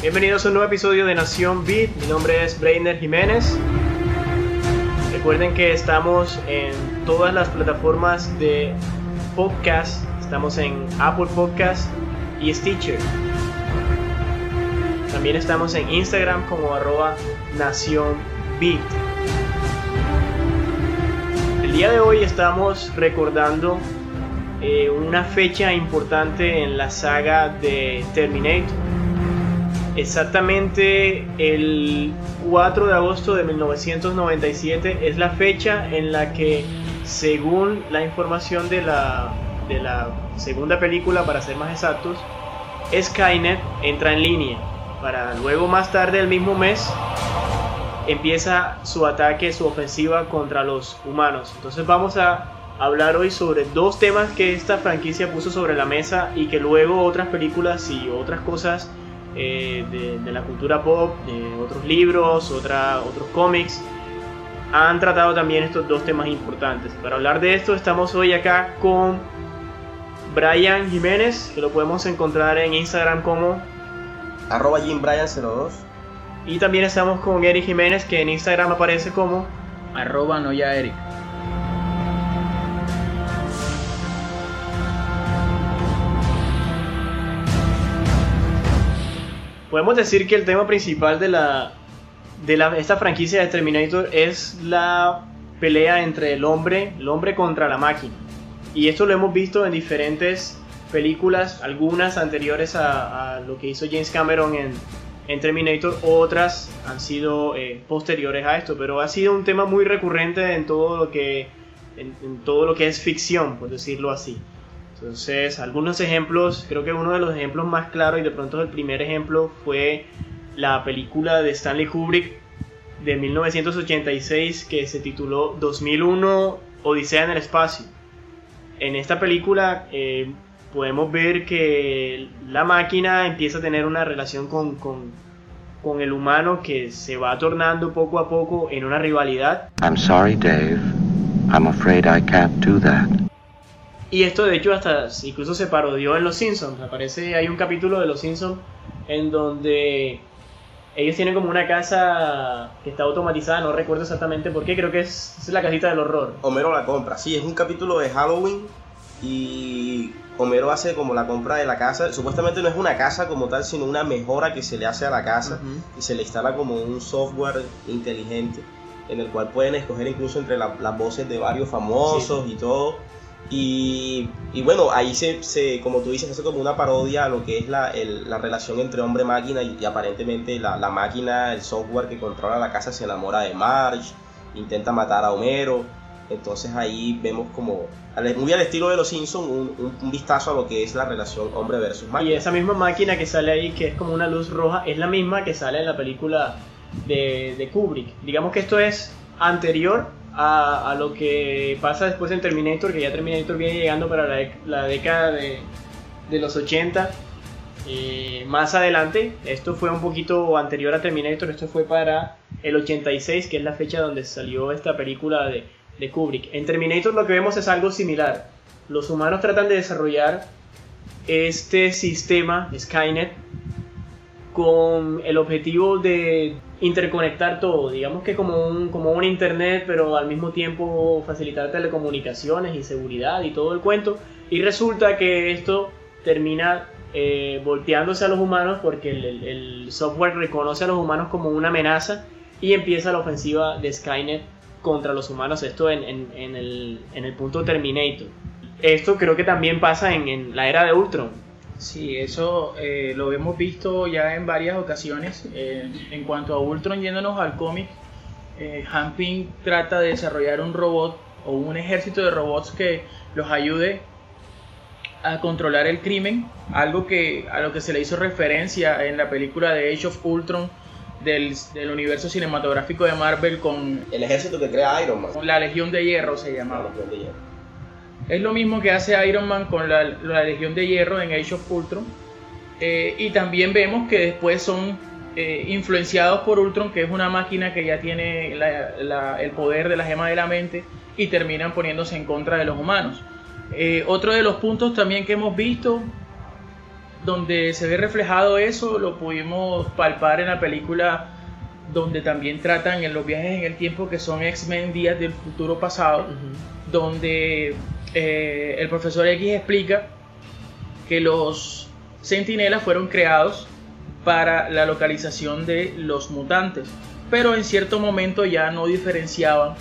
Bienvenidos a un nuevo episodio de Nación Beat. Mi nombre es Brainer Jiménez. Recuerden que estamos en todas las plataformas de podcast. Estamos en Apple Podcast y Stitcher. También estamos en Instagram como arroba Nación. El día de hoy estamos recordando eh, una fecha importante en la saga de Terminator Exactamente el 4 de agosto de 1997 es la fecha en la que, según la información de la, de la segunda película, para ser más exactos, Skynet entra en línea. Para luego más tarde el mismo mes empieza su ataque, su ofensiva contra los humanos. Entonces vamos a hablar hoy sobre dos temas que esta franquicia puso sobre la mesa y que luego otras películas y otras cosas eh, de, la cultura pop, otros libros, otra, otros cómics, han tratado también estos dos temas importantes. Para hablar de esto estamos hoy acá con Brian Jiménez, que lo podemos encontrar en Instagram como arroba jimbrian02. Y también estamos con Eric Jiménez, que en Instagram aparece como arroba noya podemos decir que el tema principal de la de la, esta franquicia de Terminator es la pelea entre el hombre, el hombre contra la máquina. Y esto lo hemos visto en diferentes películas, algunas anteriores a, lo que hizo James Cameron en, Terminator, otras han sido eh, posteriores a esto, pero ha sido un tema muy recurrente en todo lo que en todo lo que es ficción, por decirlo así. Entonces, algunos ejemplos, creo que uno de los ejemplos más claros y de pronto el primer ejemplo fue la película de Stanley Kubrick de 1986 que se tituló 2001 Odisea en el Espacio. En esta película eh, podemos ver que la máquina empieza a tener una relación con, con, con el humano que se va tornando poco a poco en una rivalidad. I'm sorry, Dave. I'm afraid I can't do that. Y esto de hecho hasta incluso se parodió en Los Simpsons. Aparece, hay un capítulo de Los Simpsons en donde ellos tienen como una casa que está automatizada, no recuerdo exactamente por qué, creo que es, la casita del horror. Homero la compra, sí, es un capítulo de Halloween y Homero hace como la compra de la casa. Supuestamente no es una casa como tal, sino una mejora que se le hace a la casa y se le instala como un software inteligente en el cual pueden escoger incluso entre las voces de varios famosos y todo y, bueno, ahí se, como tú dices, hace como una parodia a lo que es la, relación entre hombre-máquina y, aparentemente la, máquina, el software que controla la casa se enamora de Marge, intenta matar a Homero. Entonces ahí vemos como, muy al estilo de los Simpsons, un, vistazo a lo que es la relación hombre versus máquina. Y esa misma máquina que sale ahí, que es como una luz roja, es la misma que sale en la película de, de Kubrick. Digamos que esto es anterior a, lo que pasa después en Terminator, que ya Terminator viene llegando para la, década de, los 80. Eh, más adelante, esto fue un poquito anterior a Terminator, esto fue para el 86, que es la fecha donde salió esta película de, de Kubrick. En Terminator lo que vemos es algo similar. Los humanos tratan de desarrollar este sistema, Skynet, con el objetivo de interconectar todo, digamos que como un, como un internet, pero al mismo tiempo facilitar telecomunicaciones y seguridad y todo el cuento. Y resulta que esto termina eh, volteándose a los humanos porque el, software reconoce a los humanos como una amenaza y empieza la ofensiva de Skynet contra los humanos, esto en, en, el, en el, punto Terminator. Esto creo que también pasa en, la era de Ultron Sí, eso eh, lo hemos visto ya en varias ocasiones. Eh, en cuanto a Ultron, yéndonos al cómic, eh, Hamping trata de desarrollar un robot o un ejército de robots que los ayude a controlar el crimen, algo que a lo que se le hizo referencia en la película de Age of Ultron del, del universo cinematográfico de Marvel con el ejército que crea Iron Man. La Legión de Hierro se llamaba. La Legión de Hierro. Es lo mismo que hace Iron Man con la, Legión de Hierro en Age of Ultron. Eh, y también vemos que después son eh, influenciados por Ultron, que es una máquina que ya tiene el poder de la gema de la mente, y terminan poniéndose en contra de los humanos. Eh, otro de los puntos también que hemos visto, donde se ve reflejado eso, lo pudimos palpar en la película donde también tratan en los viajes en el tiempo que son X-Men Días del Futuro Pasado, donde eh, el profesor X explica que los sentinelas fueron creados para la localización de los mutantes, pero en cierto momento ya no diferenciaban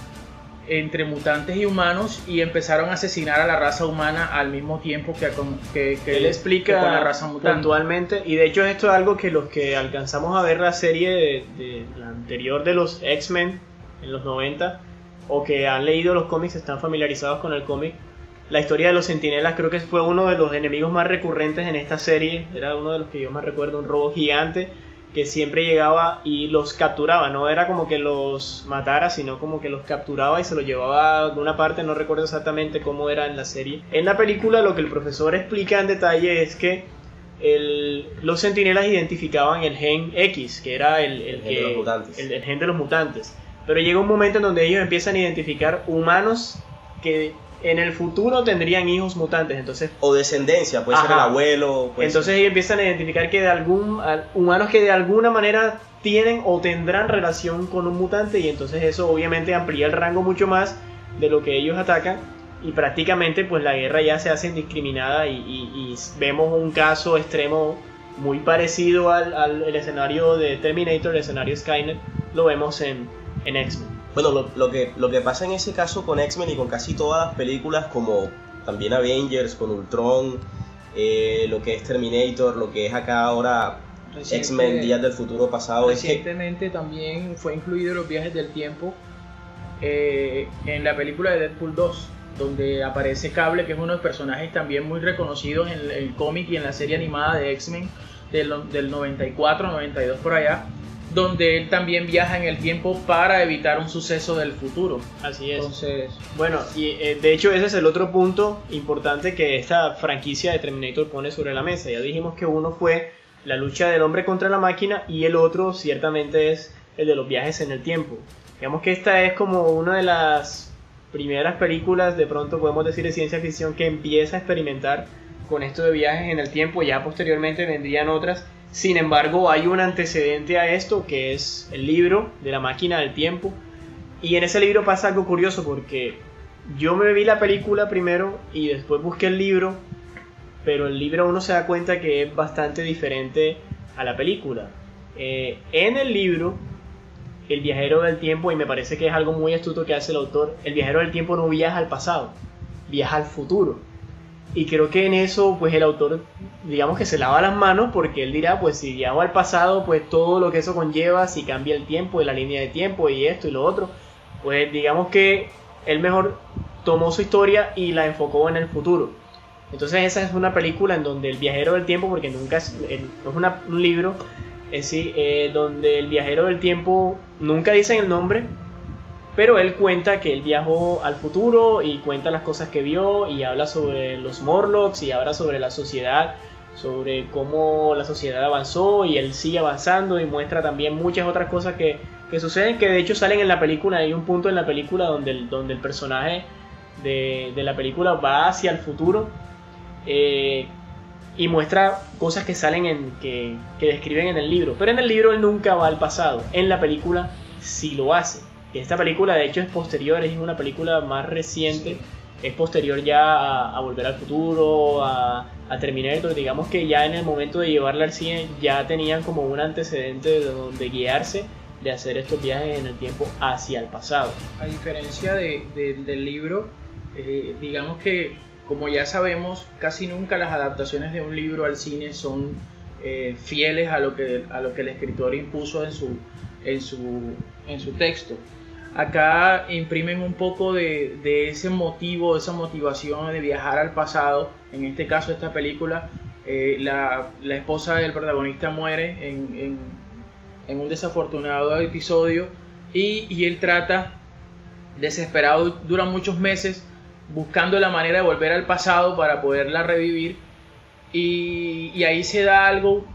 entre mutantes y humanos y empezaron a asesinar a la raza humana al mismo tiempo que, que, que él explica con la raza mutante. puntualmente y de hecho esto es algo que los que alcanzamos a ver la serie de, de la anterior de los X-Men en los 90 o que han leído los cómics están familiarizados con el cómic la historia de los sentinelas creo que fue uno de los enemigos más recurrentes en esta serie era uno de los que yo más recuerdo un robo gigante que siempre llegaba y los capturaba, no era como que los matara, sino como que los capturaba y se los llevaba de una parte, no recuerdo exactamente cómo era en la serie. En la película lo que el profesor explica en detalle es que el, los sentinelas identificaban el gen X, que era el, el, gen de los mutantes. el gen de los mutantes. Pero llega un momento en donde ellos empiezan a identificar humanos que en el futuro tendrían hijos mutantes, entonces o descendencia, puede ser el Ajá. abuelo, puede entonces ser- ellos empiezan a identificar que de algún al- humanos que de alguna manera tienen o tendrán relación con un mutante y entonces eso obviamente amplía el rango mucho más de lo que ellos atacan y prácticamente pues la guerra ya se hace indiscriminada y, y- y vemos un caso extremo muy parecido al, al- el escenario de Terminator, el escenario Skynet, lo vemos en, en X-Men. Bueno, lo, lo que, lo que pasa en ese caso con X-Men y con casi todas las películas, como también Avengers, con Ultron, eh, lo que es Terminator, lo que es acá ahora X-Men Días del Futuro Pasado, es que Recientemente también fue incluido los viajes del tiempo eh, en la película de Deadpool 2, donde aparece Cable, que es uno de los personajes también muy reconocidos en el, cómic y en la serie animada de X-Men del, del 94, 92 por allá, donde él también viaja en el tiempo para evitar un suceso del futuro. Así es. Entonces, Bueno, y eh, de hecho ese es el otro punto importante que esta franquicia de Terminator pone sobre la mesa. Ya dijimos que uno fue la lucha del hombre contra la máquina y el otro ciertamente es el de los viajes en el tiempo. Digamos que esta es como una de las primeras películas, de pronto podemos decir de ciencia ficción, que empieza a experimentar con esto de viajes en el tiempo. Ya posteriormente vendrían otras. Sin embargo, hay un antecedente a esto que es el libro de la máquina del tiempo. Y en ese libro pasa algo curioso porque yo me vi la película primero y después busqué el libro, pero el libro uno se da cuenta que es bastante diferente a la película. Eh, en el libro, el viajero del tiempo, y me parece que es algo muy astuto que hace el autor, el viajero del tiempo no viaja al pasado, viaja al futuro. Y creo que en eso, pues el autor, digamos que se lava las manos porque él dirá, pues si viajo al pasado, pues todo lo que eso conlleva, si cambia el tiempo y la línea de tiempo y esto y lo otro, pues digamos que él mejor tomó su historia y la enfocó en el futuro. Entonces esa es una película en donde el viajero del tiempo, porque nunca es, un libro, es sí, eh, donde el viajero del tiempo nunca dicen el nombre, pero él cuenta que él viajó al futuro y cuenta las cosas que vio y habla sobre los Morlocks y habla sobre la sociedad, sobre cómo la sociedad avanzó y él sigue avanzando y muestra también muchas otras cosas que, que suceden que de hecho salen en la película. Hay un punto en la película donde el, donde el personaje de, de la película va hacia el futuro eh, y muestra cosas que salen en que, que describen en el libro. Pero en el libro él nunca va al pasado. En la película sí lo hace. Y esta película de hecho es posterior, es una película más reciente. Es posterior ya a, a Volver al Futuro, a, a Terminator. Digamos que ya en el momento de llevarla al cine ya tenían como un antecedente de donde guiarse de hacer estos viajes en el tiempo hacia el pasado. a diferencia de- de- del libro, eh, digamos que como ya sabemos, casi nunca las adaptaciones de un libro al cine son eh, fieles a lo que a lo que el escritor impuso en su en su en su texto. Acá imprimen un poco de, ese motivo, esa motivación de viajar al pasado. En este caso, esta película, eh, la, esposa del protagonista muere en, un desafortunado episodio y, él trata, desesperado, dura muchos meses, buscando la manera de volver al pasado para poderla revivir. Y, y ahí se da algo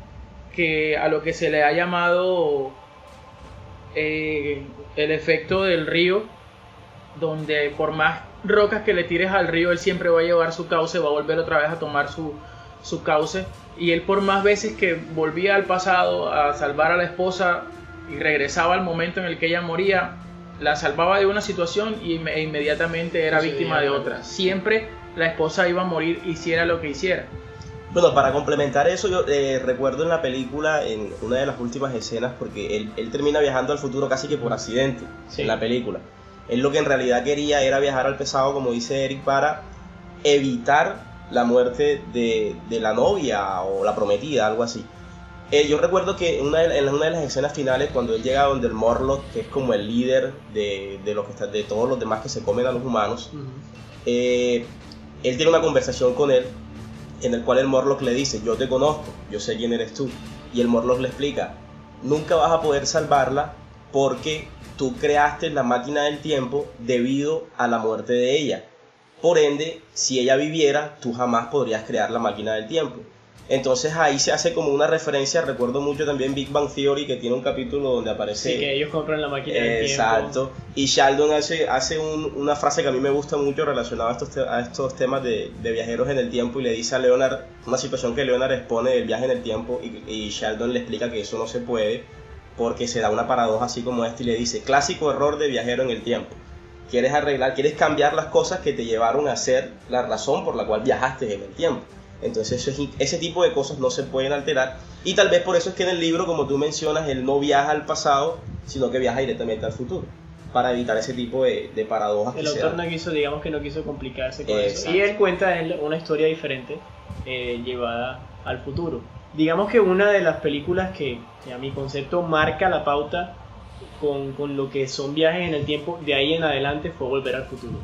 que a lo que se le ha llamado eh, el efecto del río, donde por más rocas que le tires al río, él siempre va a llevar su cauce, va a volver otra vez a tomar su, su cauce y él por más veces que volvía al pasado a salvar a la esposa y regresaba al momento en el que ella moría, la salvaba de una situación e inmediatamente era víctima de otra. Siempre la esposa iba a morir hiciera lo que hiciera. Bueno, para complementar eso, yo eh, recuerdo en la película, en una de las últimas escenas, porque él, termina viajando al futuro casi que por accidente en la película. Él lo que en realidad quería era viajar al pasado, como dice Eric, para evitar la muerte de, la novia o la prometida, algo así. Eh, yo recuerdo que en una, de, una de las escenas finales, cuando él llega donde el Morlock, que es como el líder de, de, los que de todos los demás que se comen a los humanos, eh, él tiene una conversación con él en el cual el Morlock le dice, yo te conozco, yo sé quién eres tú. Y el Morlock le explica, nunca vas a poder salvarla porque tú creaste la máquina del tiempo debido a la muerte de ella. Por ende, si ella viviera, tú jamás podrías crear la máquina del tiempo. Entonces ahí se hace como una referencia, recuerdo mucho también Big Bang Theory que tiene un capítulo donde aparece... Sí, que ellos compran la máquina del. Exacto. Y Sheldon hace, hace una frase que a mí me gusta mucho relacionada a estos, a estos temas de, viajeros en el tiempo y le dice a Leonard, una situación que Leonard expone del viaje en el tiempo y, y Sheldon le explica que eso no se puede porque se da una paradoja así como esta y le dice, clásico error de viajero en el tiempo. Quieres arreglar, quieres cambiar las cosas que te llevaron a ser la razón por la cual viajaste en el tiempo. Entonces ese tipo de cosas no se pueden alterar y tal vez por eso es que en el libro, como tú mencionas, él no viaja al pasado, sino que viaja directamente al futuro para evitar ese tipo de, paradojas. El autor no quiso, digamos que no quiso complicarse con eso. Y él cuenta una historia diferente eh, llevada al futuro. Digamos que una de las películas que, a mi concepto marca la pauta con, con, lo que son viajes en el tiempo, de ahí en adelante fue Volver al Futuro.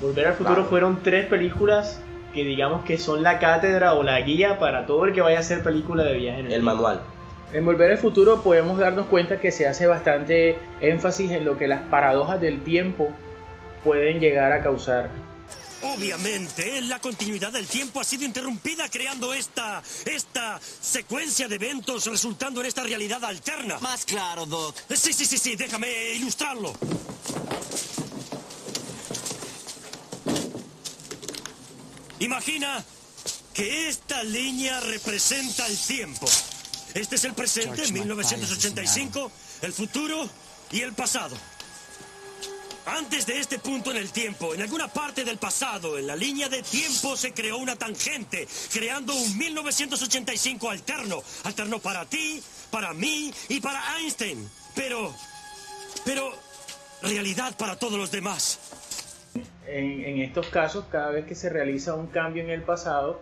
Volver al Futuro fueron tres películas que digamos que son la cátedra o la guía para todo el que vaya a hacer película de viaje en el, el manual. En Volver al Futuro podemos darnos cuenta que se hace bastante énfasis en lo que las paradojas del tiempo pueden llegar a causar. Obviamente, la continuidad del tiempo ha sido interrumpida creando esta. esta secuencia de eventos resultando en esta realidad alterna. Más claro, Doc. Sí, sí, sí, sí, déjame ilustrarlo. Imagina que esta línea representa el tiempo. Este es el presente, 1985, el futuro y el pasado. Antes de este punto en el tiempo, en alguna parte del pasado, en la línea de tiempo se creó una tangente, creando un 1985 alterno. Alterno para ti, para mí y para Einstein. Pero... pero... realidad para todos los demás en, estos casos, cada vez que se realiza un cambio en el pasado,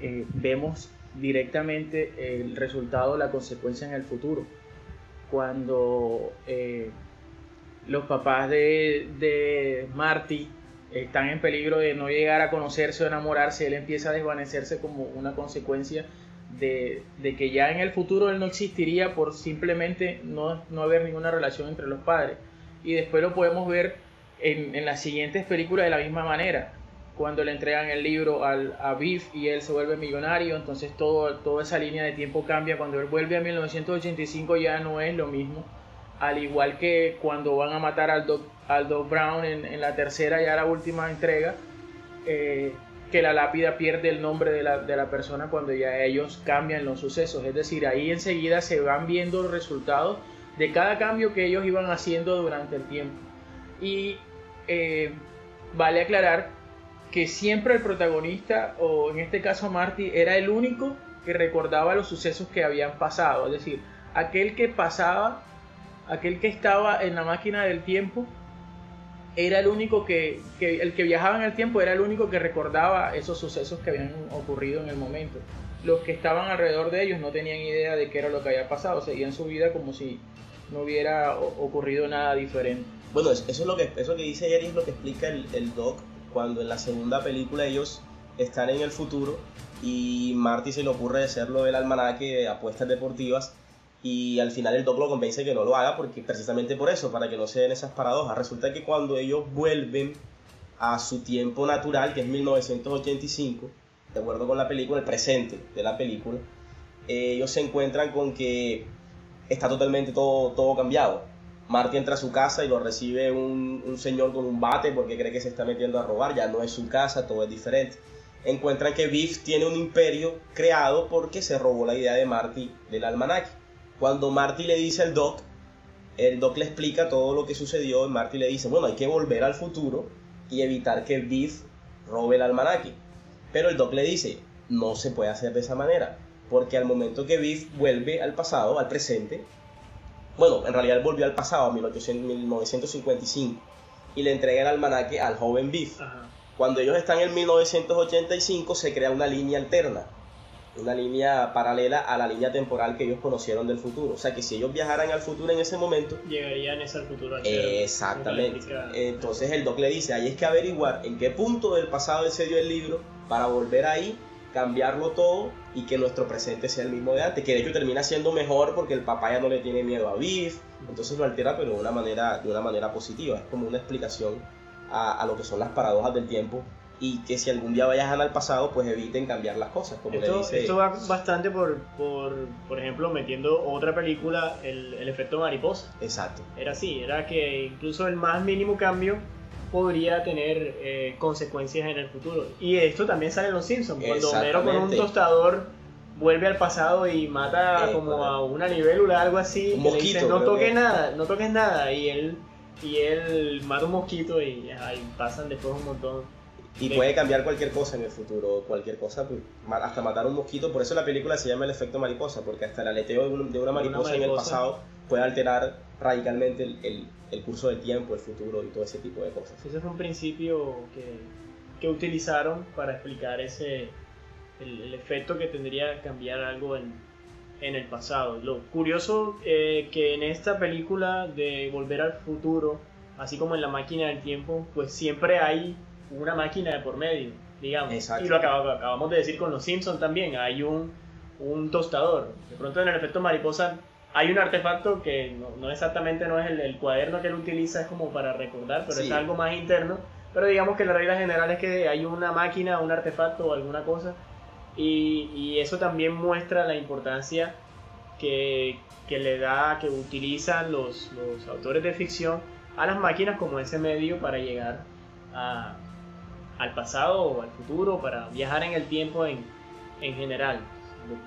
eh, vemos directamente el resultado, la consecuencia en el futuro. Cuando eh, los papás de, de, Marty están en peligro de no llegar a conocerse o enamorarse, él empieza a desvanecerse como una consecuencia de, de, que ya en el futuro él no existiría por simplemente no, no haber ninguna relación entre los padres. Y después lo podemos ver en, las siguientes películas de la misma manera. Cuando le entregan el libro al, a Biff y él se vuelve millonario, entonces todo, toda esa línea de tiempo cambia. Cuando él vuelve a 1985 ya no es lo mismo. Al igual que cuando van a matar al Doc, al Doc Brown en, la tercera, ya la última entrega, eh, que la lápida pierde el nombre de la, de la, persona cuando ya ellos cambian los sucesos. Es decir, ahí enseguida se van viendo los resultados de cada cambio que ellos iban haciendo durante el tiempo. Y eh, vale aclarar que siempre el protagonista, o en este caso Marty, era el único que recordaba los sucesos que habían pasado. Es decir, aquel que pasaba, aquel que estaba en la máquina del tiempo, era el único que, el que viajaba en el tiempo era el único que recordaba esos sucesos que habían ocurrido en el momento. Los que estaban alrededor de ellos no tenían idea de qué era lo que había pasado, seguían su vida como si no hubiera ocurrido nada diferente. Bueno, eso es lo que, eso que dice Jerry es lo que explica el, el Doc cuando en la segunda película ellos están en el futuro y Marty se le ocurre hacerlo del almanaque de apuestas deportivas y al final el Doc lo convence que no lo haga porque precisamente por eso, para que no se den esas paradojas. Resulta que cuando ellos vuelven a su tiempo natural, que es 1985, de acuerdo con la película, el presente de la película, ellos se encuentran con que está totalmente todo, todo cambiado. Marty entra a su casa y lo recibe un, señor con un bate porque cree que se está metiendo a robar, ya no es su casa, todo es diferente. encuentran que Biff tiene un imperio creado porque se robó la idea de Marty del almanaque. Cuando Marty le dice al Doc, el Doc le explica todo lo que sucedió y Marty le dice, bueno, hay que volver al futuro y evitar que Biff robe el almanaque. Pero el Doc le dice, no se puede hacer de esa manera, porque al momento que Biff vuelve al pasado, al presente, bueno, en realidad él volvió al pasado, a 1800 1955, y le entrega el almanaque al joven Biff. Ajá. Cuando ellos están en 1985 se crea una línea alterna, una línea paralela a la línea temporal que ellos conocieron del futuro. O sea que si ellos viajaran al futuro en ese momento, Llegarían ese al futuro alterno. Exactamente. Entonces el doc le dice, ahí es que averiguar en qué punto del pasado él se dio el libro para volver ahí, cambiarlo todo y que nuestro presente sea el mismo de antes, que de hecho termina siendo mejor porque el papá ya no le tiene miedo a Biff, entonces lo altera pero de una manera, de una manera positiva, es como una explicación a, a lo que son las paradojas del tiempo y que si algún día viajan al pasado pues eviten cambiar las cosas, como le Esto, dice... esto va bastante por, por, por ejemplo, metiendo otra película, el, el efecto mariposa. Exacto. Era así, era que incluso el más mínimo cambio podría tener eh, consecuencias en el futuro. Y esto también sale en Los Simpsons, cuando Homero con un tostador vuelve al pasado y mata Eh, como a una libélula, algo así, Un que le mosquito, dice, no toques que". nada, no toques nada, y él, y él mata un mosquito y, ajá, y pasan después un montón. Y puede cambiar cualquier cosa en el futuro, cualquier cosa, pues, hasta matar un mosquito. Por eso la película se llama El efecto mariposa, porque hasta el aleteo de, un- de una mariposa en el mariposa. pasado puede alterar radicalmente el, el- el curso del tiempo, el futuro y todo ese tipo de cosas. Ese fue un principio que, que utilizaron para explicar ese el, el efecto que tendría cambiar algo en, en el pasado. Lo curioso eh, que en esta película de Volver al Futuro, así como en la máquina del tiempo, pues siempre hay una máquina de por medio, digamos. Exacto. Y lo acab- acabamos de decir con los Simpsons también, hay un, un tostador. De pronto en el efecto mariposa hay un artefacto que no, no exactamente no es el, el cuaderno que él utiliza, es como para recordar, pero Sí. es algo más interno. Pero digamos que la regla general es que hay una máquina, un artefacto o alguna cosa. Y, y eso también muestra la importancia que, que le da, que utilizan los, los autores de ficción a las máquinas como ese medio para llegar a- al pasado o al futuro, para viajar en el tiempo en, en general.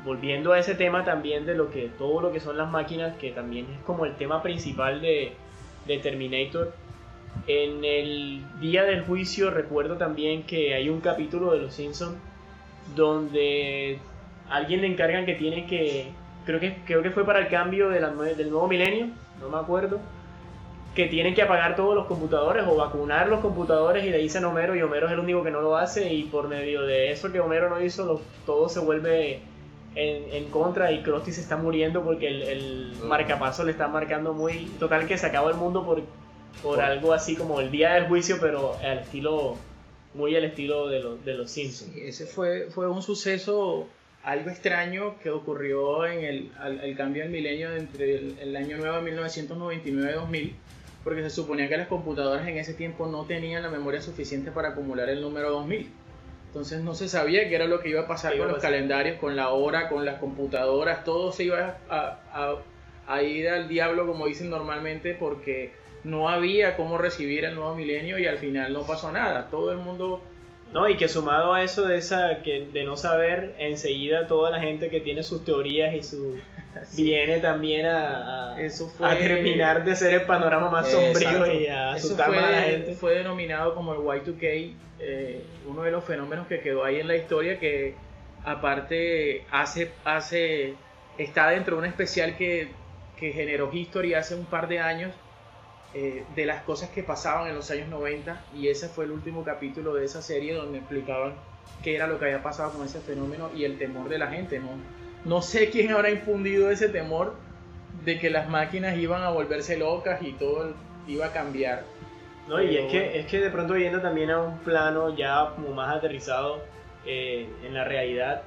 Volviendo a ese tema también de lo que todo lo que son las máquinas, que también es como el tema principal de, Terminator. En el día del juicio recuerdo también que hay un capítulo de Los Simpsons donde a alguien le encargan que tiene que, creo que, creo que fue para el cambio del nuevo milenio, no me acuerdo, que tienen que apagar todos los computadores o vacunar los computadores y le dicen Homero y Homero es el único que no lo hace y por medio de eso que Homero no hizo, todo se vuelve en, en contra y Krusty se está muriendo porque el, el marcapaso le está marcando muy... Total que se acabó el mundo por, por algo así como el día del juicio, pero al estilo... Muy al estilo de, los de los Simpsons. Sí, ese fue, fue un suceso algo extraño que ocurrió en el al, al cambio del milenio entre el, el año nuevo de 1999 y 2000, porque se suponía que las computadoras en ese tiempo no tenían la memoria suficiente para acumular el número 2000. Entonces no se sabía qué era lo que iba a pasar ¿Qué iba con a los calendarios, con la hora, con las computadoras, todo se iba a, a- a ir al diablo como dicen normalmente porque no había cómo recibir el nuevo milenio y al final no pasó nada. Todo el mundo No, y que sumado a eso de esa que de no saber, enseguida toda la gente que tiene sus teorías y su viene también a, a, Eso fue- a terminar de ser el panorama más sombrío Exacto. y a asustar más a la gente. fue denominado como el Y2K, eh, uno de los fenómenos que quedó ahí en la historia que aparte hace, hace está dentro de un especial que, que generó History hace un par de años eh, de las cosas que pasaban en los años 90 y ese fue el último capítulo de esa serie donde explicaban qué era lo que había pasado con ese fenómeno y el temor de la gente. No, no sé quién habrá infundido ese temor de que las máquinas iban a volverse locas y todo iba a cambiar. No, y es que, es que de pronto yendo también a un plano ya como más aterrizado eh, en la realidad,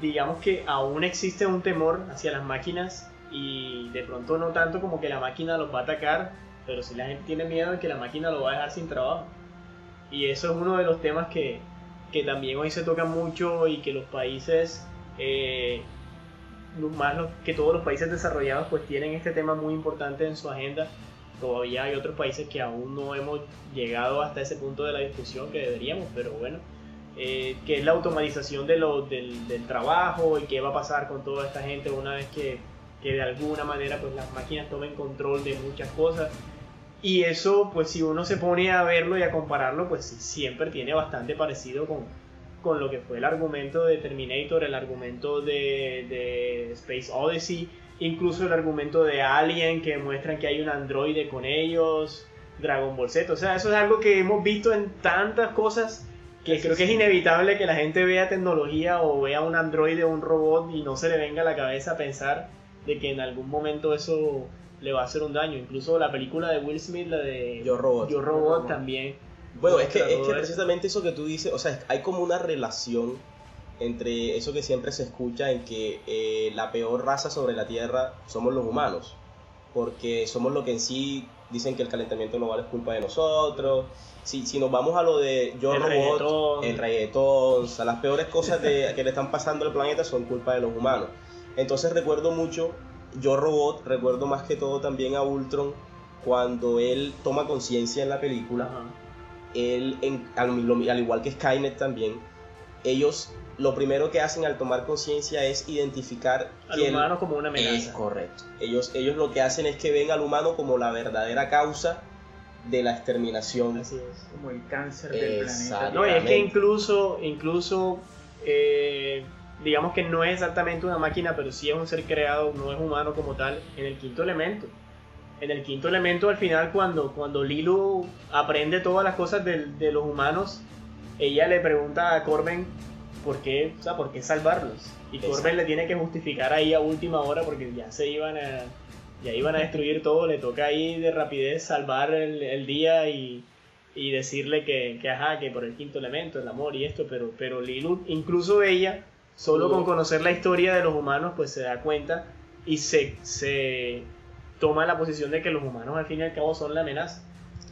digamos que aún existe un temor hacia las máquinas y de pronto no tanto como que la máquina los va a atacar, pero si la gente tiene miedo de que la máquina lo va a dejar sin trabajo. Y eso es uno de los temas que, que también hoy se toca mucho y que los países, eh, más los- que todos los países desarrollados pues tienen este tema muy importante en su agenda todavía hay otros países que aún no hemos llegado hasta ese punto de la discusión que deberíamos, pero bueno, eh, que es la automatización de lo, del, del trabajo y qué va a pasar con toda esta gente una vez que, que de alguna manera pues las máquinas tomen control de muchas cosas. Y eso, pues si uno se pone a verlo y a compararlo, pues siempre tiene bastante parecido con, con lo que fue el argumento de Terminator, el argumento de, de Space Odyssey, incluso el argumento de Alien que muestran que hay un androide con ellos, Dragon Ball Z. O sea, eso es algo que hemos visto en tantas cosas que creo que es inevitable que la gente vea tecnología o vea un androide o un robot y no se le venga a la cabeza pensar de que en algún momento eso le va a hacer un daño. Incluso la película de Will Smith, la de Yo Robot. Yo Robot también. Bueno, es que, es que precisamente eso que tú dices, o sea, hay como una relación entre eso que siempre se escucha en que eh, la peor raza sobre la Tierra somos los humanos, porque somos lo que en sí dicen que el calentamiento global es culpa de nosotros. Si, si nos vamos a lo de Yo El Robot, reggaetón. el reggaetón, o sea, las peores cosas de, que le están pasando al planeta son culpa de los humanos. Entonces recuerdo mucho Yo Robot, recuerdo más que todo también a Ultron cuando él toma conciencia en la película Ajá. Él, en- al, igual que Skynet también, ellos lo primero que hacen al tomar conciencia es identificar Al humano como una es amenaza. correcto. Ellos, ellos lo que hacen es que ven al humano como la verdadera causa de la exterminación. Así es. Como el cáncer del planeta. No, y es que incluso, incluso eh, digamos que no es exactamente una máquina, pero sí es un ser creado, no es humano como tal, en el quinto elemento. En el quinto elemento, al final, cuando, cuando Lilu aprende todas las cosas del- de, los humanos, ella le pregunta a Corben por qué, o sea, por qué salvarlos. Y Exacto. Corben le tiene que justificar ahí a última hora porque ya se iban a, ya iban a destruir todo, le toca ahí de rapidez salvar el, el día y, y decirle que, que, ajá, que por el quinto elemento, el amor y esto, pero, pero Lilu, incluso ella, solo con conocer la historia de los humanos, pues se da cuenta y se, se toma la posición de que los humanos al fin y al cabo son la amenaza.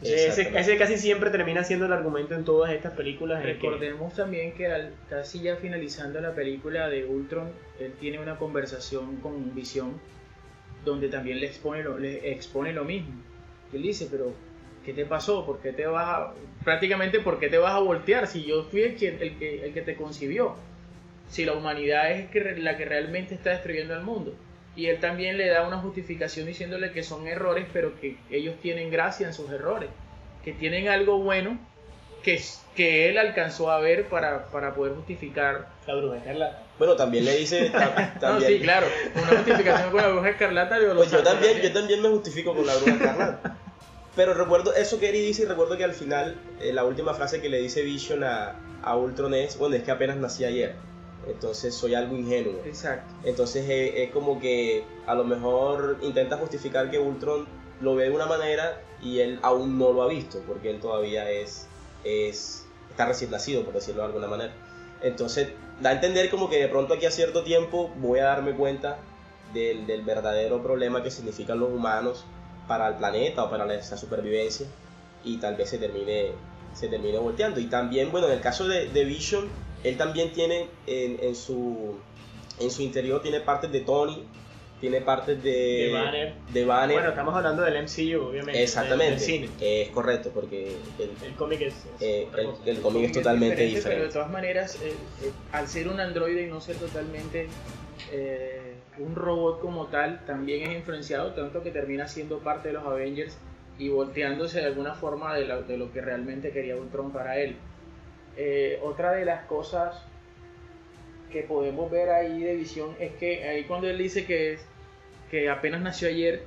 Ese, casi siempre termina siendo el argumento en todas estas películas. que- Recordemos también que al, casi ya finalizando la película de Ultron, él tiene una conversación con Visión donde también le expone lo, le expone lo mismo. Él dice, pero ¿qué te pasó? ¿Por qué te vas a... prácticamente por qué te vas a voltear si yo fui el que, el que, el que te concibió? Si la humanidad es la que realmente está destruyendo al mundo. Y él también le da una justificación diciéndole que son errores, pero que ellos tienen gracia en sus errores. Que tienen algo bueno que, que él alcanzó a ver para, para poder justificar. La bruja escarlata. Bueno, también le dice ta- No, también, sí, claro, una justificación con la bruja escarlata. yo Pues yo también, yo también me justifico con la bruja escarlata. Pero recuerdo eso que Eri dice y recuerdo que al final eh, la última frase que le dice Vision a, a Ultron es, bueno, es que apenas nací ayer. Entonces soy algo ingenuo. Exacto. Entonces eh, es como que a lo mejor intenta justificar que Ultron lo ve de una manera y él aún no lo ha visto, porque él todavía es, es está recién nacido, por decirlo de alguna manera. Entonces da a entender como que de pronto aquí a cierto tiempo voy a darme cuenta del, del verdadero problema que significan los humanos para el planeta o para la, esa supervivencia y tal vez se termine, se termine volteando. Y también, bueno, en el caso de, de Vision, él también tiene en, en su, en su interior, tiene partes de Tony, tiene partes de, De Banner. de Banner. Bueno, estamos hablando del MCU, obviamente. Exactamente, del cine. es correcto, porque el, El cómic es. es eh, el- cosa. el cómic es totalmente diferente, Pero de todas maneras, eh, eh, al ser un androide y no ser totalmente eh, un robot como tal, también es influenciado tanto que termina siendo parte de los Avengers y volteándose de alguna forma de, la- de lo que realmente quería Ultron para él. Eh, otra de las cosas que podemos ver ahí de visión es que ahí cuando él dice que, que apenas nació ayer,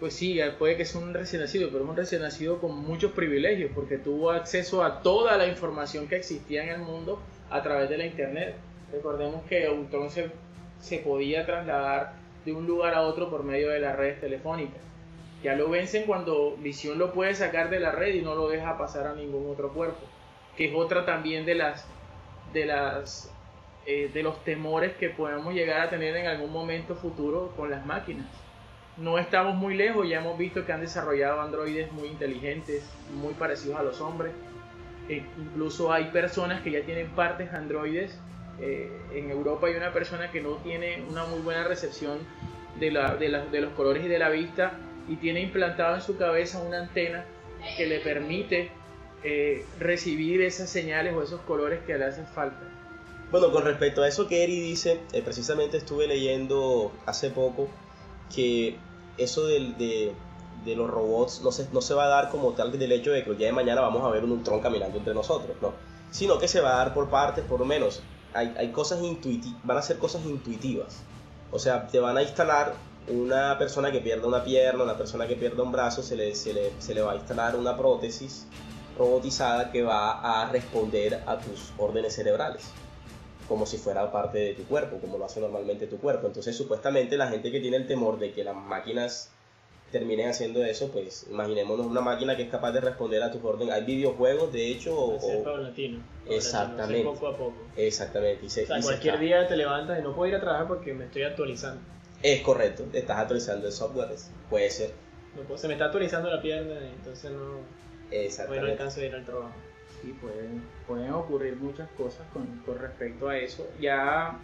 pues sí, puede que sea un recién nacido, pero es un recién nacido con muchos privilegios, porque tuvo acceso a toda la información que existía en el mundo a través de la internet. Recordemos que se, se podía trasladar de un lugar a otro por medio de las redes telefónicas. Ya lo vencen cuando Visión lo puede sacar de la red y no lo deja pasar a ningún otro cuerpo, que es otra también de las de las eh, de los temores que podemos llegar a tener en algún momento futuro con las máquinas no estamos muy lejos, ya hemos visto que han desarrollado androides muy inteligentes, muy parecidos a los hombres. E incluso hay personas que ya tienen partes androides. Eh, en Europa hay una persona que no tiene una muy buena recepción de, la- de de los colores y de la vista y tiene implantado en su cabeza una antena que le permite eh, recibir esas señales o esos colores que le hacen falta. Bueno, con respecto a eso que Eri dice, eh, precisamente estuve leyendo hace poco que eso de los robots no se, no se va a dar como tal del hecho de que el día de mañana vamos a ver un Ultron caminando entre nosotros, ¿no? Sino que se va a dar por partes, por lo menos. Hay, hay cosas intuitivas, van a ser cosas intuitivas. O sea, te van a instalar una persona que pierda una pierna, una persona que pierda un brazo, se le, se le, se le va a instalar una prótesis robotizada que va a responder a tus órdenes cerebrales como si fuera parte de tu cuerpo, como lo hace normalmente tu cuerpo. Entonces, supuestamente la gente que tiene el temor de que las máquinas terminen haciendo eso, pues imaginémonos una máquina que es capaz de responder a tus órdenes. Hay videojuegos, de hecho, o, paulatino. Exactamente. Poco a poco. exactamente. Y se- O sea, y se cualquier día te levantas y no puedo ir a trabajar porque me estoy actualizando. Es correcto, estás actualizando el software, puede ser. No se me está actualizando la pierna, entonces no, bueno, alcanzo a ir al trabajo. Sí, pueden, pueden ocurrir muchas cosas con, con respecto a eso. Ya,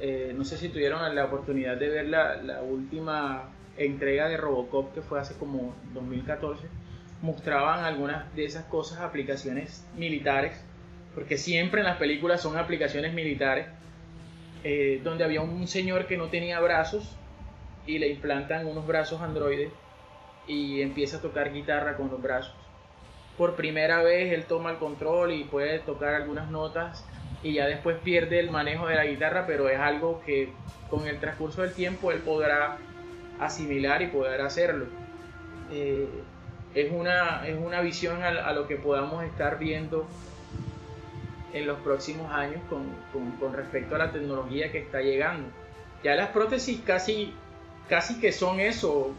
eh, no sé si tuvieron la oportunidad de ver la, la última entrega de Robocop que fue hace como 2014. Mostraban algunas de esas cosas, aplicaciones militares, porque siempre en las películas son aplicaciones militares, eh, donde había un señor que no tenía brazos y le implantan unos brazos androides y empieza a tocar guitarra con los brazos por primera vez él toma el control y puede tocar algunas notas y ya después pierde el manejo de la guitarra, pero es algo que con el transcurso del tiempo él podrá asimilar y poder hacerlo. Eh, es, una, es una visión a, lo que podamos estar viendo en los próximos años con, con- con respecto a la tecnología que está llegando. Ya las prótesis casi, casi que son eso,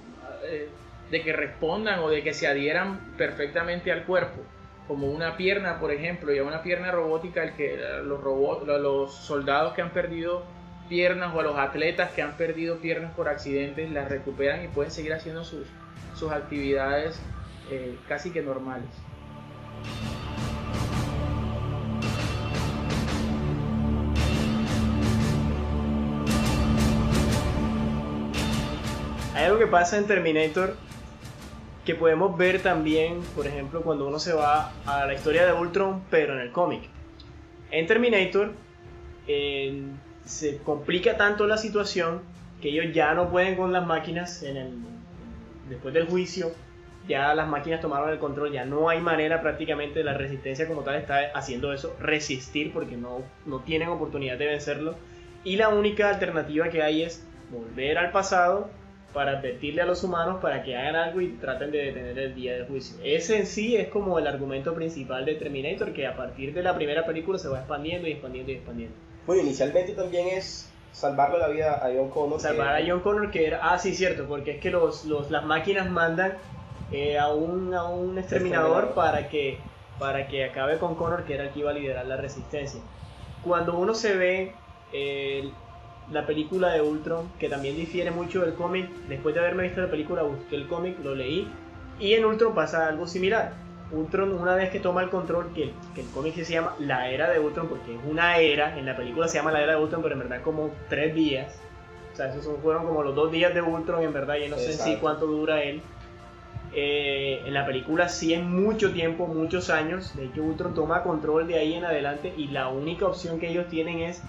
eh, de que respondan o de que se adhieran perfectamente al cuerpo. Como una pierna, por ejemplo, ya una pierna robótica, el que los robots, los soldados que han perdido piernas o a los atletas que han perdido piernas por accidentes las recuperan y pueden seguir haciendo sus, sus actividades eh, casi que normales. Hay algo que pasa en Terminator que podemos ver también, por ejemplo, cuando uno se va a la historia de Ultron, pero en el cómic. En Terminator eh, se complica tanto la situación que ellos ya no pueden con las máquinas en el, después del juicio. Ya las máquinas tomaron el control, ya no hay manera prácticamente, la resistencia como tal está haciendo eso, resistir porque no, no tienen oportunidad de vencerlo. Y la única alternativa que hay es volver al pasado para advertirle a los humanos para que hagan algo y traten de detener el día del juicio. Ese en sí es como el argumento principal de Terminator, que a partir de la primera película se va expandiendo y expandiendo y expandiendo. Bueno, inicialmente también es salvarle la vida a John Connor. Salvar que- a John Connor, que era. Ah, sí, cierto, porque es que los, los- las máquinas mandan eh, a, un, a un exterminador Exterminador. para que, para que acabe con Connor, que era el que iba a liderar la resistencia. Cuando uno se ve eh, la película de Ultron, que también difiere mucho del cómic, después de haberme visto la película, busqué el cómic, lo leí, y en Ultron pasa algo similar. Ultron, una vez que toma el control, que, que el cómic se llama La Era de Ultron, porque es una era, en la película se llama La Era de Ultron, pero en verdad como tres días. O sea, esos fueron como los dos días de Ultron, en verdad, y no sé en sí cuánto dura él. Eh, en la película sí es mucho tiempo, muchos años. De hecho, Ultron toma control de ahí en adelante y la única opción que ellos tienen es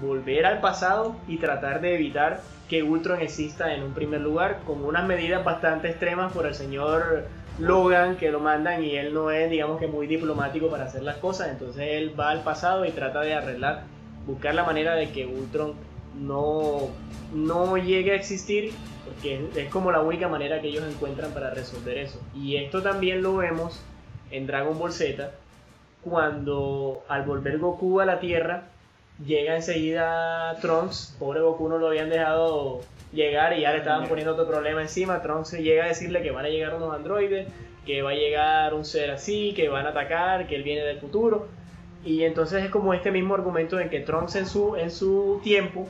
volver al pasado y tratar de evitar que Ultron exista en un primer lugar con unas medidas bastante extremas por el señor Logan que lo mandan y él no es digamos que muy diplomático para hacer las cosas. Entonces él va al pasado y trata de arreglar buscar la manera de que Ultron no no llegue a existir porque es, como la única manera que ellos encuentran para resolver eso. Y esto también lo vemos en Dragon Ball Z cuando al volver Goku a la Tierra llega enseguida Trunks, pobre Goku no lo habían dejado llegar y ya le estaban poniendo otro problema encima, Trunks llega a decirle que van a llegar unos androides, que va a llegar un ser así, que van a atacar, que él viene del futuro. Y entonces es como este mismo argumento en que Trunks en su, en su tiempo,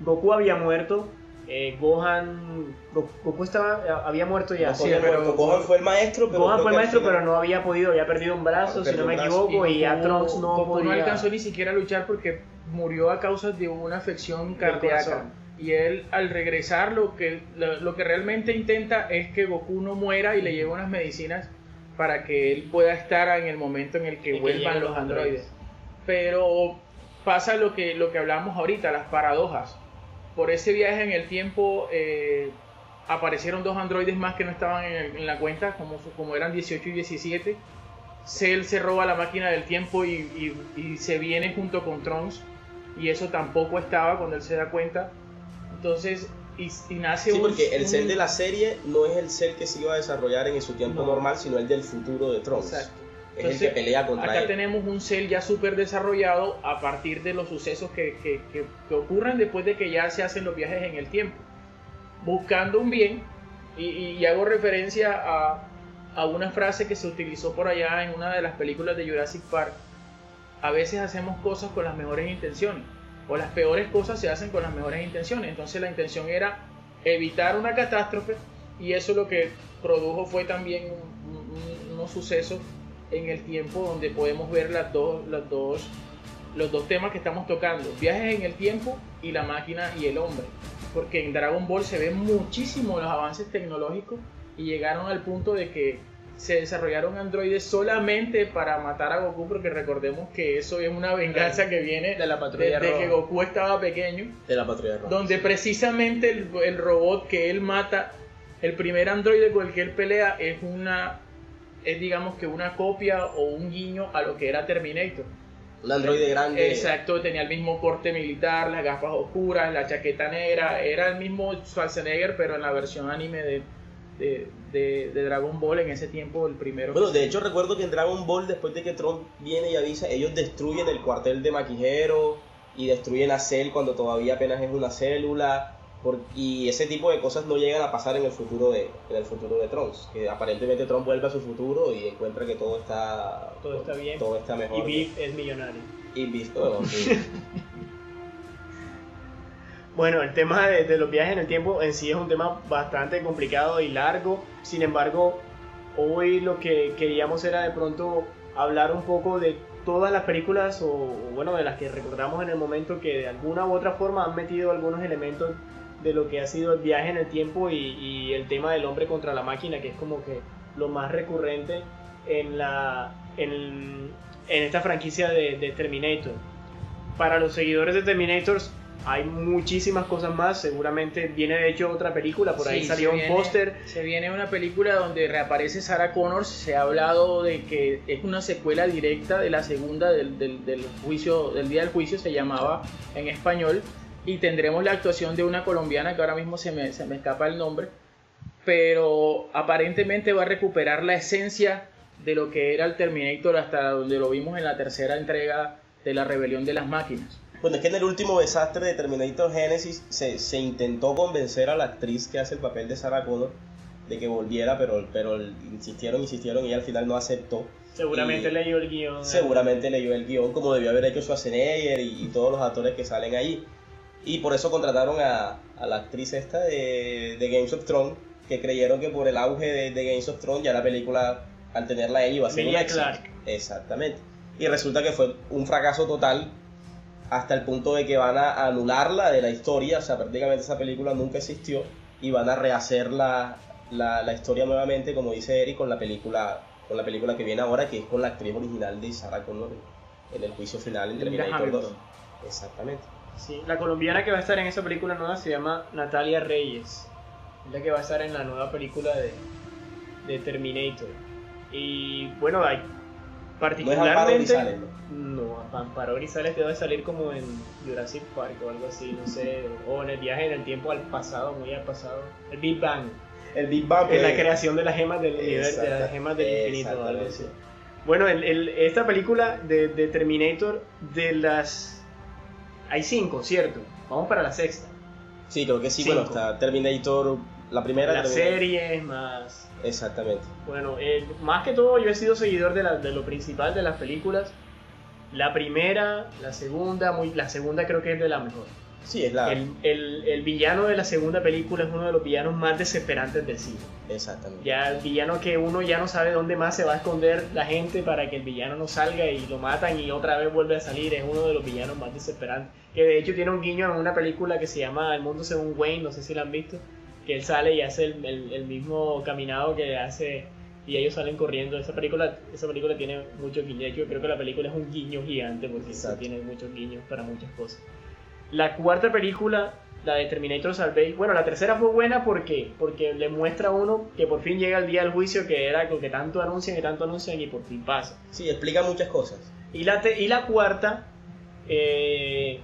Goku había muerto, eh, Gohan, Go- Goku estaba, había muerto ya. Goku sí, había pero- muerto. Gohan fue el maestro, pero. Gohan fue el maestro, final- pero no había podido, había perdido un brazo, si Perdió no me equivoco, y, ya Goku- Trunks no Goku no alcanzó ni siquiera a luchar porque murió a causa de una afección cardíaca. Y él al regresar lo que, lo, lo que realmente intenta es que Goku no muera y le lleve unas medicinas para que él pueda estar en el momento en el que vuelvan los androides. androides. Pero pasa lo que, lo que hablamos ahorita, las paradojas. Por ese viaje en el tiempo eh, aparecieron dos androides más que no estaban en, el- en la cuenta, como, como eran 18 y 17. Cell se roba la máquina del tiempo y, y- y se viene junto con Trunks. Y eso tampoco estaba cuando él se da cuenta. Entonces, y, y nace Sí, un- porque el un- cel de la serie no es el cel que se iba a desarrollar en su tiempo No. normal, sino el del futuro de Trunks. Exacto. Es Entonces, el que pelea contra Acá él. tenemos un cel ya súper desarrollado a partir de los sucesos que, que- que- que ocurren después de que ya se hacen los viajes en el tiempo. Buscando un bien, y, y- y hago referencia a, a una frase que se utilizó por allá en una de las películas de Jurassic Park. A veces hacemos cosas con las mejores intenciones, o las peores cosas se hacen con las mejores intenciones. Entonces la intención era evitar una catástrofe, y eso lo que produjo fue también un- un- unos sucesos en el tiempo donde podemos ver las dos, las dos, los dos temas que estamos tocando, viajes en el tiempo y la máquina y el hombre. Porque en Dragon Ball se ven muchísimo los avances tecnológicos y llegaron al punto de que se desarrollaron androides solamente para matar a Goku, porque recordemos que eso es una venganza que viene De la patrulla desde que roja. Goku estaba pequeño De la patrulla roja. donde precisamente el, el robot que él mata, el primer androide con el que él pelea es una, es digamos que una copia o un guiño a lo que era Terminator. Un androide grande. Exacto, tenía el mismo corte militar, las gafas oscuras, la chaqueta negra, era el mismo Schwarzenegger pero en la versión anime de, de, de- de Dragon Ball en ese tiempo, el primero. Bueno, de hecho recuerdo que en Dragon Ball, después de que Trump viene y avisa, ellos destruyen el cuartel de Maquijero y destruyen a Cell cuando todavía apenas es una célula. Por- y ese tipo de cosas no llegan a pasar en el futuro de en el futuro de Trunks. Que aparentemente Trump vuelve a su futuro y encuentra que todo está Todo está bien. todo está mejor. Y Beef es millonario. Y bueno, sí. Bueno, el tema de, de los viajes en el tiempo en sí es un tema bastante complicado y largo. Sin embargo, hoy lo que queríamos era de pronto hablar un poco de todas las películas o, bueno, de las que recordamos en el momento que de alguna u otra forma han metido algunos elementos de lo que ha sido el viaje en el tiempo y, y el tema del hombre contra la máquina, que es como que lo más recurrente en, la, en, en esta franquicia de, de Terminator. Para los seguidores de Terminators hay muchísimas cosas más, seguramente viene de hecho otra película, por ahí Sí, salió se un póster. Se viene una película donde reaparece Sarah Connors. Se ha hablado de que es una secuela directa de la segunda del, del- del juicio, del día del juicio, se llamaba en español. Y tendremos la actuación de una colombiana que ahora mismo se me, se me escapa el nombre. Pero aparentemente va a recuperar la esencia de lo que era el Terminator hasta donde lo vimos en la tercera entrega de la rebelión de las máquinas. Bueno, es que en el último desastre de Terminator Genesis se, se intentó convencer a la actriz que hace el papel de Sarah Connor de que volviera, pero, pero insistieron, insistieron y ella al final no aceptó. Seguramente Y leyó el guion. Seguramente leyó el guion como debió haber hecho Schwarzenegger y, y todos los actores que salen ahí. Y por eso contrataron a, a la actriz esta de, de Games of Thrones, que creyeron que por el auge de, de Games of Thrones ya la película, al tenerla ella, iba a ser un Emilia éxito. Clarke. Exactamente. Y resulta que fue un fracaso total hasta el punto de que van a anularla de la historia, o sea, prácticamente esa película nunca existió y van a rehacer la, la, la historia nuevamente, como dice Eric, con la película con la película que viene ahora, que es con la actriz original de Sarah Connor en el juicio final en Terminator 2. Hamilton. Exactamente. Sí, la colombiana que va a estar en esa película nueva se llama Natalia Reyes. Es la que va a estar en la nueva película de, de Terminator. Y bueno, hay No es particularmente... ¿no? Amparo Grisales debe salir como en Jurassic Park o algo así, no sé. O en el viaje en el tiempo al pasado, muy al pasado. El Big Bang. El Big Bang. En la eh, creación de las gemas del universo, de las gemas del infinito algo así. Bueno, el- el- esta película de, de Terminator, de las... Hay cinco, ¿cierto? Vamos para la sexta. Sí, creo que sí. Cinco. Bueno, está Terminator, la primera. Las series, más... Exactamente. Bueno, eh, más que todo yo he sido seguidor de, la- de lo principal de las películas. La primera, la segunda, muy, la segunda creo que es de la mejor. Sí, es la. El, el- el villano de la segunda película es uno de los villanos más desesperantes del cine. Exactamente. Ya el villano que uno ya no sabe dónde más se va a esconder la gente para que el villano no salga y lo matan y otra vez vuelve a salir. Es uno de los villanos más desesperantes. Que de hecho tiene un guiño en una película que se llama El mundo según Wayne, no sé si la han visto. Que él sale y hace el, el- mismo caminado que hace y ellos salen corriendo. Esa película, esa película tiene muchos guiños. Yo creo que la película es un guiño gigante porque tiene muchos guiños para muchas cosas. La cuarta película, la de Terminator Salvation, bueno, la tercera fue buena porque porque le muestra a uno que por fin llega el día del juicio que era lo que tanto anuncian y tanto anuncian y por fin pasa. Sí, explica muchas cosas. Y la, te- y la cuarta, eh,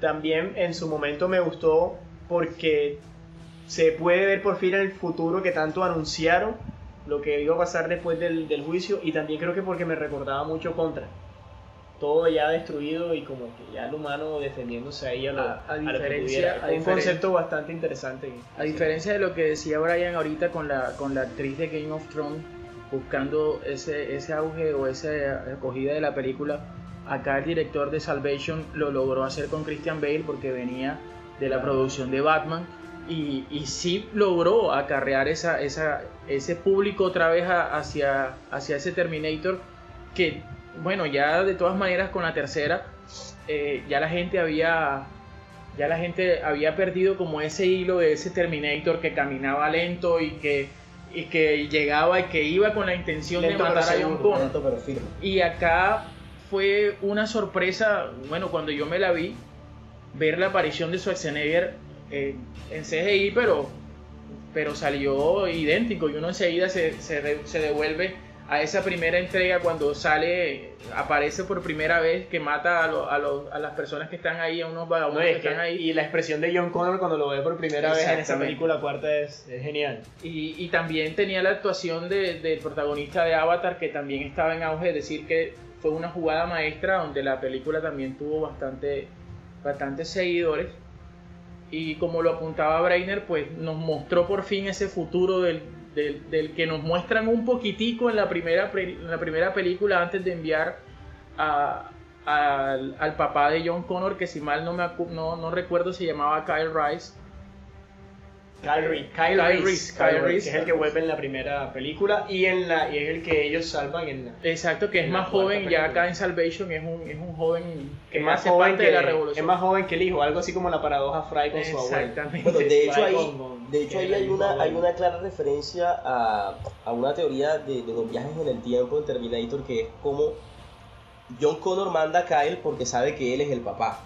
también en su momento me gustó porque se puede ver por fin el futuro que tanto anunciaron, lo que iba a pasar después del, del juicio, y también creo que porque me recordaba mucho contra. Todo ya destruido y como que ya el humano defendiéndose ahí a lo, A- a lo que diferencia- pudiera. a un concepto bastante interesante. A diferencia de lo que decía Brian ahorita con la, con la actriz de Game of Thrones, buscando ese, ese auge o esa acogida de la película, acá el director de Salvation lo logró hacer con Christian Bale porque venía de la producción de Batman y, y sí logró acarrear esa, esa, ese público otra vez hacia, hacia ese Terminator que, bueno, ya de todas maneras con la tercera, eh, ya la gente había ya la gente había perdido como ese hilo de ese Terminator que caminaba lento y que, y que llegaba y que iba con la intención Lento de matar a John Connor. Lento pero firme. Y acá fue una sorpresa, bueno, cuando yo me la vi, ver la aparición de Schwarzenegger eh, en CGI, pero, pero salió idéntico y uno enseguida se, se, se devuelve a esa primera entrega cuando sale, aparece por primera vez que mata a, lo- a, los- a las personas que están ahí, a unos No, vagabundos que es que- están ahí. y la expresión de John Connor cuando lo ve por primera vez en esa película cuarta es, es genial. Y, y también tenía la actuación de- del protagonista de Avatar, que también estaba en auge, es decir, que fue una jugada maestra donde la película también tuvo bastante, bastantes seguidores. Y como lo apuntaba Brainer, pues nos mostró por fin ese futuro del, del- que nos muestran un poquitico en la primera, en la primera película antes de enviar a- al, papá de John Connor, que si mal no, me no, no recuerdo se llamaba Kyle Rice. Kyle, Reese, Kyle, Kyle Reese, Kyle Kyle Reese, Reese. que es el que vuelve en la primera película y en la y es el que ellos salvan en la Exacto, que es más joven, ya acá en Salvation es un, es un joven que es más hace joven parte que de la revolución. es más joven que el hijo, algo así como la paradoja Fry con su abuelo. Exactamente. Bueno, de hecho ahí, de hecho ahí hay una, hay una clara referencia a, a una teoría de, de los viajes en el tiempo en Terminator que es como John Connor manda a Kyle porque sabe que él es el papá.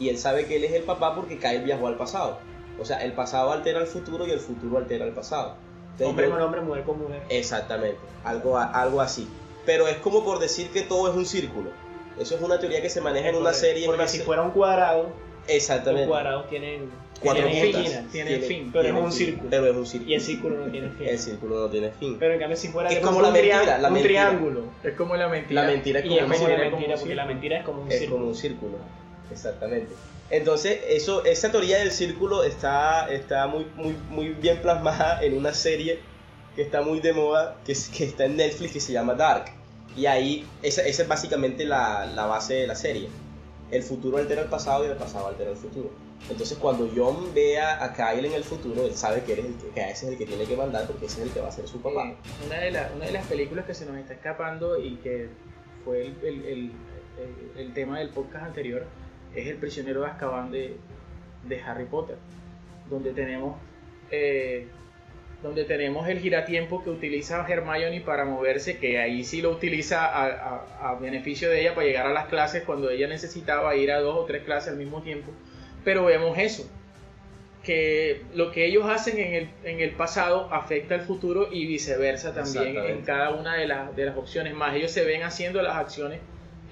Y él sabe que él es el papá porque Kyle viajó al pasado. O sea, el pasado altera el futuro y el futuro altera el pasado. Entonces, Hombre yo- con hombre, mujer con mujer. Exactamente, algo, a- algo así. Pero es como por decir que todo es un círculo. Eso es una teoría que se maneja en una Porque- serie. Porque que si se- fuera un cuadrado, los Exactamente. cuadrados tienen Cuatro tienen puntas. esquinas, tienen Tiene- fin. pero es tiene un fin, círculo. Pero es un círculo. y el círculo no tiene fin. El círculo no tiene fin. Pero en cambio si fuera Es como la un, tria- mentira, la un mentira. triángulo. Es como la mentira. La mentira es Y como es un como círculo. la mentira, un porque la mentira es como un Es círculo. como un círculo. Exactamente. Entonces, eso, esa teoría del círculo está, está muy, muy, muy bien plasmada en una serie que está muy de moda, que, que está en Netflix, que se llama Dark. Y ahí, esa, esa es básicamente la, la base de la serie. El futuro altera el pasado y el pasado altera el futuro. Entonces, cuando John vea a Kyle en el futuro, él sabe que, eres el que, que ese es el que tiene que mandar porque ese es el que va a ser su papá. Eh, una, de la- una de las películas que se nos está escapando y que fue el- el- el- el tema del podcast anterior es El prisionero de Azkaban de, de Harry Potter, donde tenemos eh, donde tenemos el giratiempo que utiliza Hermione para moverse, que ahí sí lo utiliza a, a- a beneficio de ella para llegar a las clases cuando ella necesitaba ir a dos o tres clases al mismo tiempo. Pero vemos eso, que lo que ellos hacen en el, en el pasado afecta al futuro y viceversa también en cada una de, las de las opciones. Más ellos se ven haciendo las acciones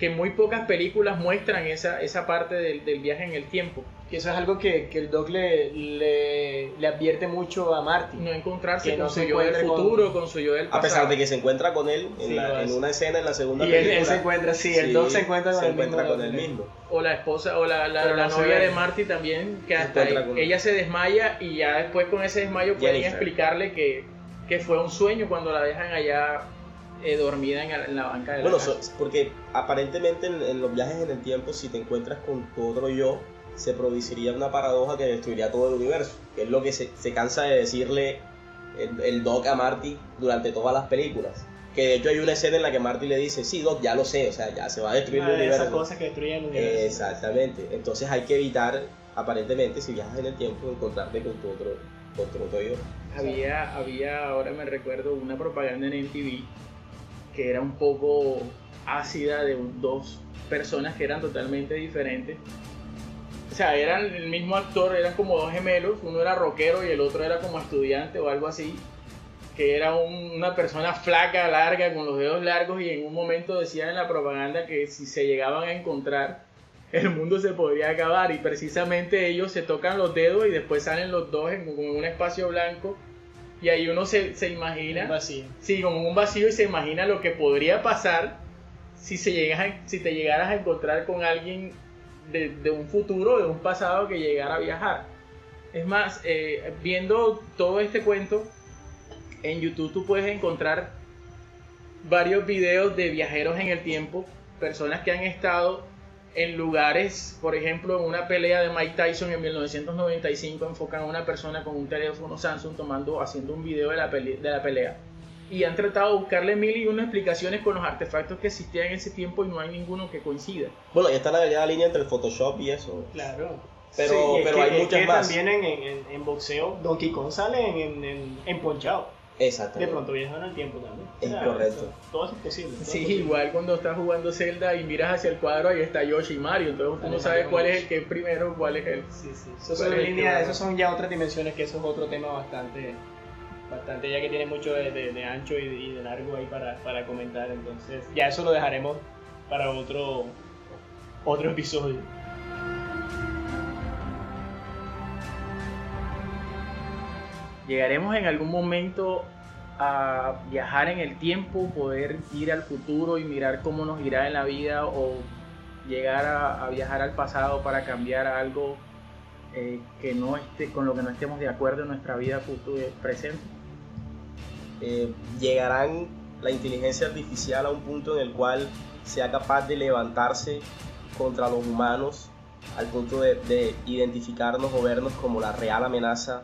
que muy pocas películas muestran esa, esa parte del, del viaje en el tiempo. Que eso es algo que, que el Doc le, le, le advierte mucho a Marty. No encontrarse Que no con se su yo del encuentre con- futuro, con su yo del A pasado. pesar de que se encuentra con él en, Sí, la- en una escena en la segunda Y él, película. él se encuentra, sí, el Sí, Doc se encuentra con se el mismo encuentra con el mismo. O la esposa, o la, la- la no novia de Marty también, que hasta ahí- ella se desmaya y ya después con ese desmayo pueden explicarle que, que fue un sueño cuando la dejan allá eh, dormida en, en la banca de la Bueno, so- porque aparentemente en, en los viajes en el tiempo, si te encuentras con tu otro yo, se produciría una paradoja que destruiría todo el universo, que es lo que se, se cansa de decirle el, el Doc a Marty durante todas las películas. Que de hecho hay una escena en la que Marty le dice, sí, Doc, ya lo sé, o sea, ya se va a destruir Una el de esas universo. cosas que destruyen el universo. Exactamente. Entonces hay que evitar, aparentemente, si viajas en el tiempo, encontrarte con tu otro, Otro Toyo. Había, había, ahora me recuerdo, una propaganda en MTV que era un poco ácida de dos personas que eran totalmente diferentes. O sea, eran el mismo actor, eran como dos gemelos, uno era rockero y el otro era como estudiante o algo así, que era un- una persona flaca, larga, con los dedos largos y en un momento decían en la propaganda que si se llegaban a encontrar, el mundo se podría acabar y precisamente ellos se tocan los dedos y después salen los dos en un espacio blanco y ahí uno se, se imagina... Vacío. Sí, como un vacío y se imagina lo que podría pasar si, se llegas a- si te llegaras a encontrar con alguien de, de un futuro, de un pasado que llegara a viajar. Es más, eh, viendo todo este cuento, en YouTube tú puedes encontrar varios videos de viajeros en el tiempo, personas que han estado en lugares, por ejemplo, en una pelea de Mike Tyson en 1995 enfocan a una persona con un teléfono Samsung tomando, haciendo un video de la, pele- de la pelea. Y han tratado de buscarle mil y una explicaciones con los artefactos que existían en ese tiempo y no hay ninguno que coincida. Bueno, ya está la delgada línea entre el Photoshop y eso. Claro. Pero, Sí, es pero que- hay es muchas que más. También en, en, en boxeo, Donkey Kong sale en, en, en, en ponchado. De Exactamente. pronto viajan al tiempo también. Es correcto. eso- todo eso es posible. todo es Sí, posible. igual cuando estás jugando Zelda y miras hacia el cuadro, ahí está Yoshi y Mario, entonces tú no sabes cuál es el que es primero, cuál es el... Sí, sí. Esos Pero son, es bueno. esos son ya otras dimensiones, que eso es otro tema bastante, bastante ya que tiene mucho de, de- de ancho y de, y de largo ahí para, para comentar. Entonces, ya eso lo dejaremos para otro, otro episodio. Llegaremos en algún momento a viajar en el tiempo, poder ir al futuro y mirar cómo nos irá en la vida o llegar a, viajar al pasado para cambiar algo eh, que no esté, con lo que no estemos de acuerdo en nuestra vida futura presente. Eh, llegarán la inteligencia artificial a un punto en el cual sea capaz de levantarse contra los humanos al punto de identificarnos o vernos como la real amenaza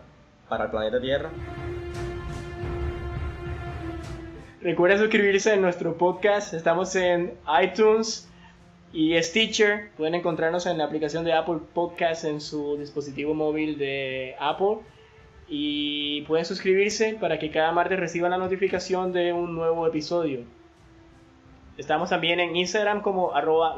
para el planeta Tierra. Recuerda suscribirse en nuestro podcast. Estamos en iTunes y Stitcher. Pueden encontrarnos en la aplicación de Apple Podcast en su dispositivo móvil de Apple. Y pueden suscribirse para que cada martes reciban la notificación de un nuevo episodio. Estamos también en Instagram como arroba.